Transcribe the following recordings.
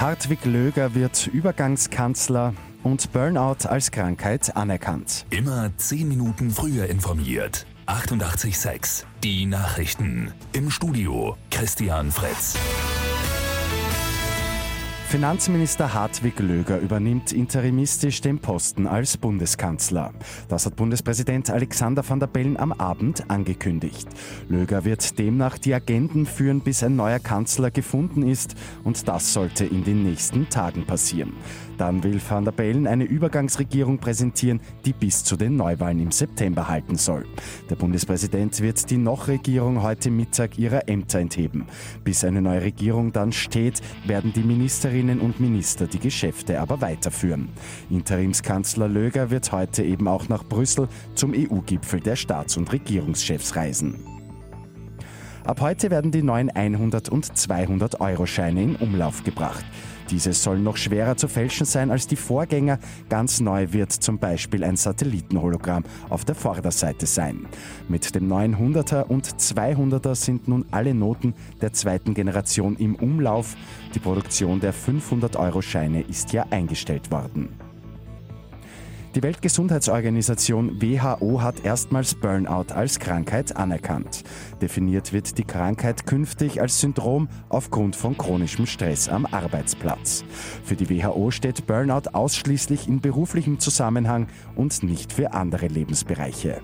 Hartwig Löger wird Übergangskanzler und Burnout als Krankheit anerkannt. Immer 10 Minuten früher informiert. 88.6 Die Nachrichten. Im Studio Christian Fritz. Finanzminister Hartwig Löger übernimmt interimistisch den Posten als Bundeskanzler. Das hat Bundespräsident Alexander van der Bellen am Abend angekündigt. Löger wird demnach die Agenden führen, bis ein neuer Kanzler gefunden ist und das sollte in den nächsten Tagen passieren. Dann will van der Bellen eine Übergangsregierung präsentieren, die bis zu den Neuwahlen im September halten soll. Der Bundespräsident wird die Noch-Regierung heute Mittag ihrer Ämter entheben. Bis eine neue Regierung dann steht, werden die Ministerinnen und Minister die Geschäfte aber weiterführen. Interimskanzler Löger wird heute eben auch nach Brüssel zum EU-Gipfel der Staats- und Regierungschefs reisen. Ab heute werden die neuen 100 und 200 Euro Scheine in Umlauf gebracht. Diese sollen noch schwerer zu fälschen sein als die Vorgänger. Ganz neu wird zum Beispiel ein Satellitenhologramm auf der Vorderseite sein. Mit dem neuen 100er und 200er sind nun alle Noten der zweiten Generation im Umlauf. Die Produktion der 500-Euro-Scheine ist ja eingestellt worden. Die Weltgesundheitsorganisation WHO hat erstmals Burnout als Krankheit anerkannt. Definiert wird die Krankheit künftig als Syndrom aufgrund von chronischem Stress am Arbeitsplatz. Für die WHO steht Burnout ausschließlich in beruflichem Zusammenhang und nicht für andere Lebensbereiche.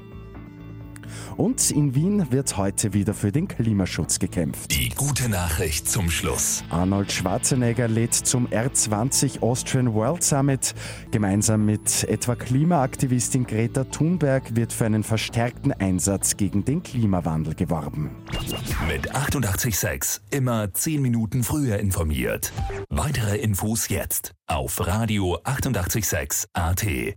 Und in Wien wird heute wieder für den Klimaschutz gekämpft. Die gute Nachricht zum Schluss. Arnold Schwarzenegger lädt zum R20 Austrian World Summit. Gemeinsam mit etwa Klimaaktivistin Greta Thunberg wird für einen verstärkten Einsatz gegen den Klimawandel geworben. Mit 886 immer 10 Minuten früher informiert. Weitere Infos jetzt auf Radio 886 AT.